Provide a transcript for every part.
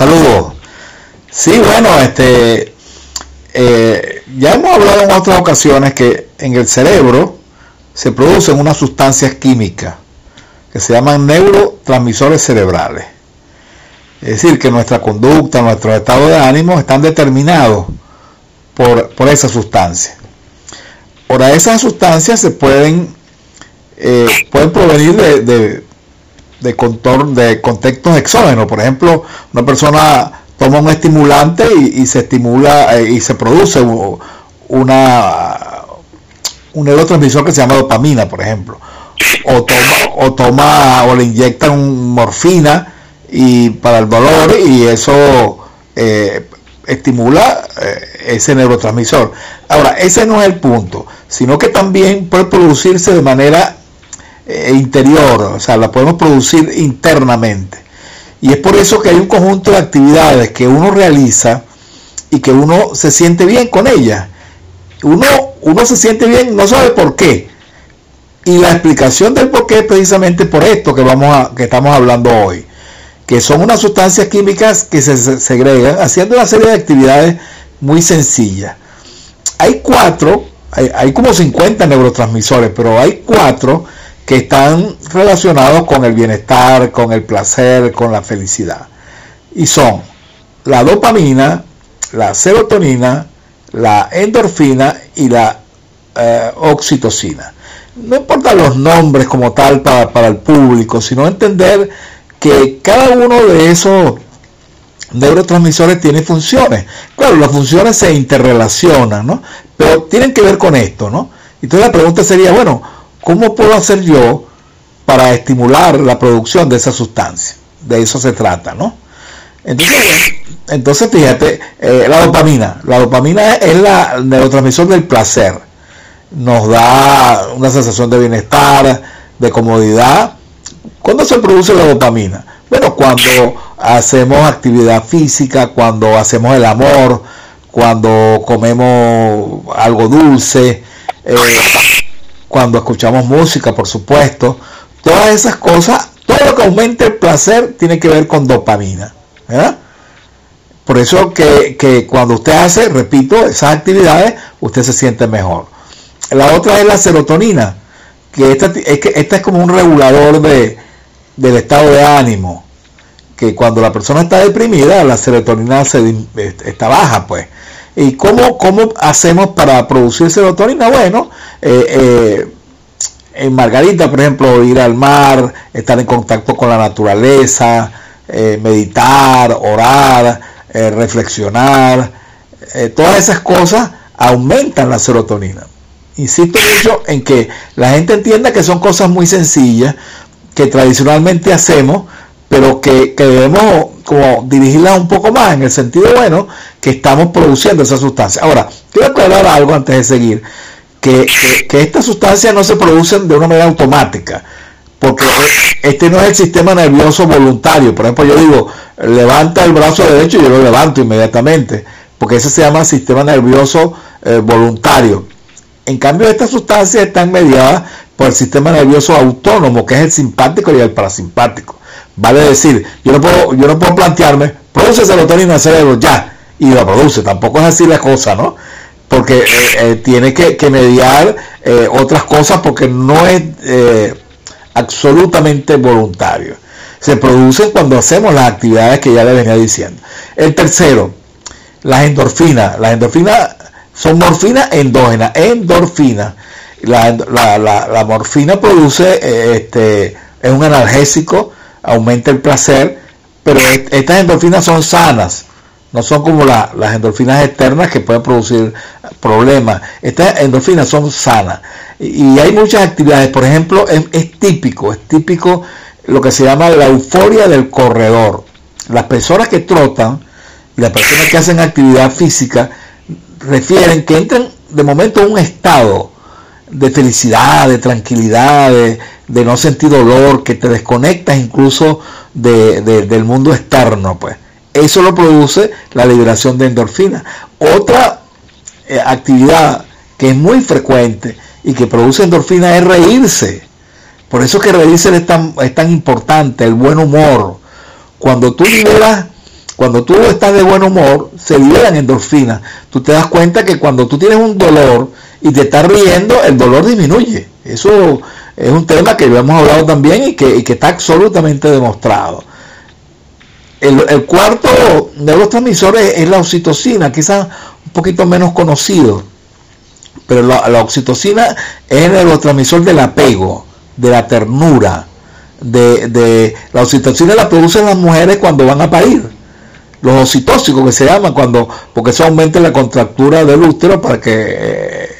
Saludos. Sí, bueno, este, eh, ya hemos hablado en otras ocasiones que en el cerebro se producen unas sustancias químicas que se llaman neurotransmisores cerebrales. Es decir, que nuestra conducta, nuestro estado de ánimo están determinados por, por esa sustancia. Ahora, esas sustancias se pueden, eh, pueden provenir de, de, de, de contextos exógenos. Por ejemplo, una persona toma un estimulante y, se estimula eh, y se produce una un neurotransmisor que se llama dopamina, por ejemplo. O toma, o toma o le inyectan morfina y para el dolor y eso eh, estimula eh, ese neurotransmisor. Ahora, ese no es el punto, sino que también puede producirse de manera interior, o sea, la podemos producir internamente. Y es por eso que hay un conjunto de actividades que uno realiza y que uno se siente bien con ellas. Uno, uno se siente bien, no sabe por qué. Y la explicación del por qué es precisamente por esto que, vamos a, que estamos hablando hoy. Que son unas sustancias químicas que se segregan haciendo una serie de actividades muy sencillas. Hay cuatro, hay, hay como 50 neurotransmisores, pero hay cuatro que están relacionados con el bienestar, con el placer, con la felicidad. Y son la dopamina, la serotonina, la endorfina y la eh, oxitocina. No importa los nombres como tal para, para el público, sino entender que cada uno de esos neurotransmisores tiene funciones. Claro, las funciones se interrelacionan, ¿no? Pero tienen que ver con esto, ¿no? Entonces la pregunta sería, bueno, ¿cómo puedo hacer yo para estimular la producción de esa sustancia? De eso se trata, ¿no? Entonces, entonces fíjate, eh, la dopamina. La dopamina es la neurotransmisor del placer. Nos da una sensación de bienestar, de comodidad. ¿Cuándo se produce la dopamina? Bueno, cuando hacemos actividad física, cuando hacemos el amor, cuando comemos algo dulce, eh, cuando escuchamos música, por supuesto, todas esas cosas, todo lo que aumente el placer tiene que ver con dopamina. Por eso que, cuando usted hace, repito, esas actividades, usted se siente mejor. La otra es la serotonina, que esta es, que esta es como un regulador de, del estado de ánimo, que cuando la persona está deprimida, la serotonina se, está baja, pues. ¿Y cómo, cómo hacemos para producir serotonina? Bueno, eh, eh, en Margarita, por ejemplo, ir al mar, estar en contacto con la naturaleza, eh, meditar, orar, reflexionar, todas esas cosas aumentan la serotonina. Insisto mucho en que la gente entienda que son cosas muy sencillas, que tradicionalmente hacemos, pero que, debemos como dirigirlas un poco más en el sentido bueno que estamos produciendo esa sustancia. Ahora, quiero aclarar algo antes de seguir, que, estas sustancias no se producen de una manera automática, porque este no es el sistema nervioso voluntario. Por ejemplo, yo digo, levanta el brazo derecho y yo lo levanto inmediatamente, porque ese se llama sistema nervioso eh, voluntario. En cambio, estas sustancias están mediadas por el sistema nervioso autónomo, que es el simpático y el parasimpático. Vale decir, yo no puedo, yo no puedo plantearme, produce serotonina en el cerebro, ya, y lo produce. Tampoco es así la cosa, ¿no? Porque eh, eh, tiene que, mediar eh, otras cosas porque no es absolutamente voluntario. Se produce cuando hacemos las actividades que ya le venía diciendo. El tercero, las endorfinas. Las endorfinas son morfina endógena, endorfina. La, la, la, morfina produce, este, es un analgésico, aumenta el placer, pero estas endorfinas son sanas, no son como las endorfinas externas que pueden producir problemas. Estas endorfinas son sanas. Y, hay muchas actividades, por ejemplo, es, típico, es típico lo que se llama la euforia del corredor. Las personas que trotan las personas que hacen actividad física refieren que entran de momento en un estado de felicidad, de tranquilidad, de, no sentir dolor, que te desconectas incluso del mundo externo, pues. Eso lo produce la liberación de endorfina. Otra eh, actividad que es muy frecuente y que produce endorfina es reírse. Por eso que reírse es tan, es tan importante, el buen humor. Cuando tú liberas cuando tú estás de buen humor, se liberan endorfinas. Tú te das cuenta que cuando tú tienes un dolor y te estás riendo, el dolor disminuye. Eso es un tema que lo hemos hablado también y que, está absolutamente demostrado. El, cuarto neurotransmisor es, es, la oxitocina, quizás un poquito menos conocido, pero la, oxitocina es el neurotransmisor del apego, de la ternura, de, de, la oxitocina la producen las mujeres cuando van a parir. Los oxitóxicos que se llaman cuando, porque eso aumenta la contractura del útero para que eh,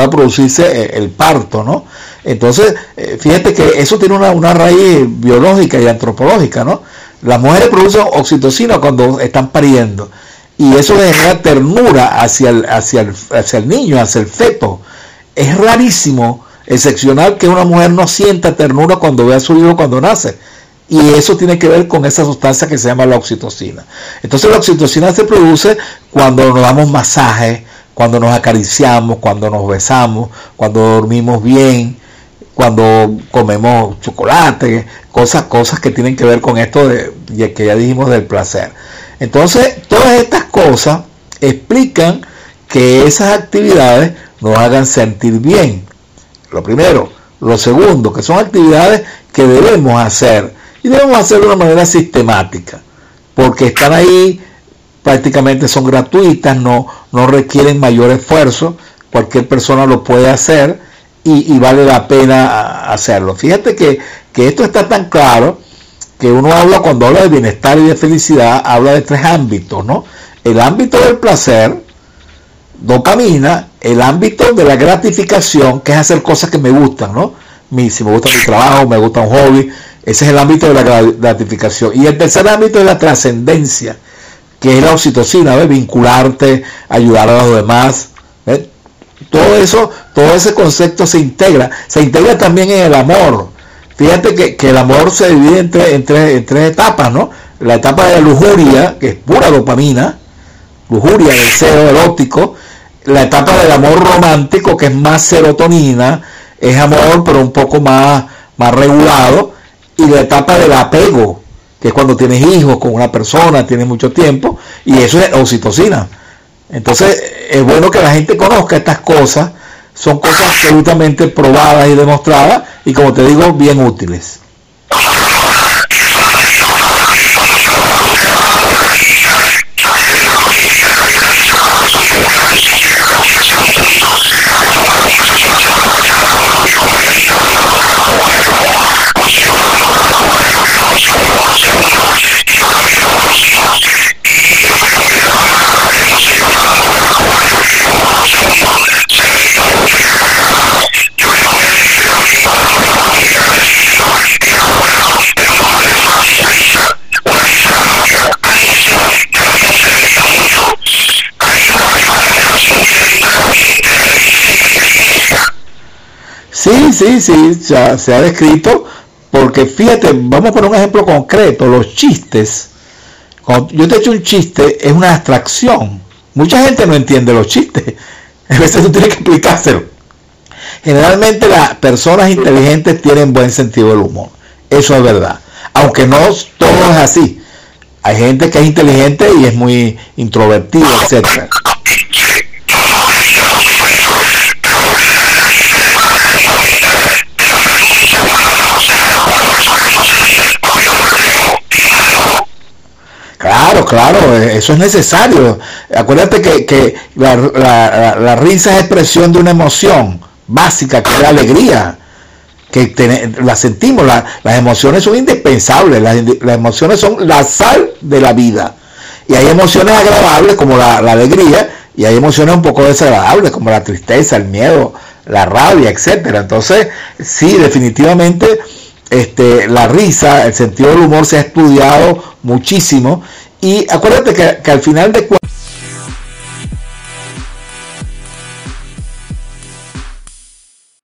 pueda producirse eh, el parto, ¿no? Entonces, eh, fíjate que eso tiene una, una, raíz biológica y antropológica, ¿no? Las mujeres producen oxitocina cuando están pariendo y eso genera ternura hacia el, hacia, el, hacia el niño, hacia el feto. Es rarísimo excepcional que una mujer no sienta ternura cuando ve a su hijo cuando nace. Y eso tiene que ver con esa sustancia que se llama la oxitocina. Entonces la oxitocina se produce cuando nos damos masaje, cuando nos acariciamos, cuando nos besamos, cuando dormimos bien, cuando comemos chocolate, cosas, cosas que tienen que ver con esto de, que ya dijimos del placer. Entonces, todas estas cosas explican que esas actividades nos hagan sentir bien. Lo primero. Lo segundo, que son actividades que debemos hacer y debemos hacerlo de una manera sistemática, porque están ahí, prácticamente son gratuitas, no, no requieren mayor esfuerzo, cualquier persona lo puede hacer y, vale la pena hacerlo. Fíjate que, que esto está tan claro que uno habla cuando habla de bienestar y de felicidad, habla de tres ámbitos, ¿no? El ámbito del placer, dopamina, el ámbito de la gratificación, que es hacer cosas que me gustan, ¿no? si me gusta mi trabajo, me gusta un hobby, ese es el ámbito de la gratificación. Y el tercer ámbito es la trascendencia, que es la oxitocina, ¿ves? vincularte, ayudar a los demás. Todo eso, todo ese concepto se integra. Se integra también en el amor. Fíjate que, el amor se divide en, en tres etapas, ¿no? La etapa de la lujuria, que es pura dopamina, lujuria, deseo erótico, la etapa del amor romántico, que es más serotonina, es amor, pero un poco más, más regulado, y la etapa del apego, que es cuando tienes hijos con una persona, tienes mucho tiempo, y eso es oxitocina. Entonces, es bueno que la gente conozca estas cosas, son cosas absolutamente probadas y demostradas, y como te digo, bien útiles. Sí, sí, ya se ha descrito, porque fíjate, vamos por un ejemplo concreto, los chistes. Cuando yo te he hecho un chiste, es una abstracción. Mucha gente no entiende los chistes. A veces tú tienes que explicárselo. Generalmente las personas inteligentes tienen buen sentido del humor. Eso es verdad. Aunque no todo es así. Hay gente que es inteligente y es muy introvertida, etcétera. Claro, claro, eh, eso es necesario. Acuérdate que, la, risa es expresión de una emoción básica, que es la alegría, que la sentimos, las emociones son indispensables, las, emociones son la sal de la vida. Y hay emociones agradables como la, alegría, y hay emociones un poco desagradables como la tristeza, el miedo, la rabia, etcétera. Entonces, sí, definitivamente este, la risa, el sentido del humor se ha estudiado muchísimo y acuérdate que, al final de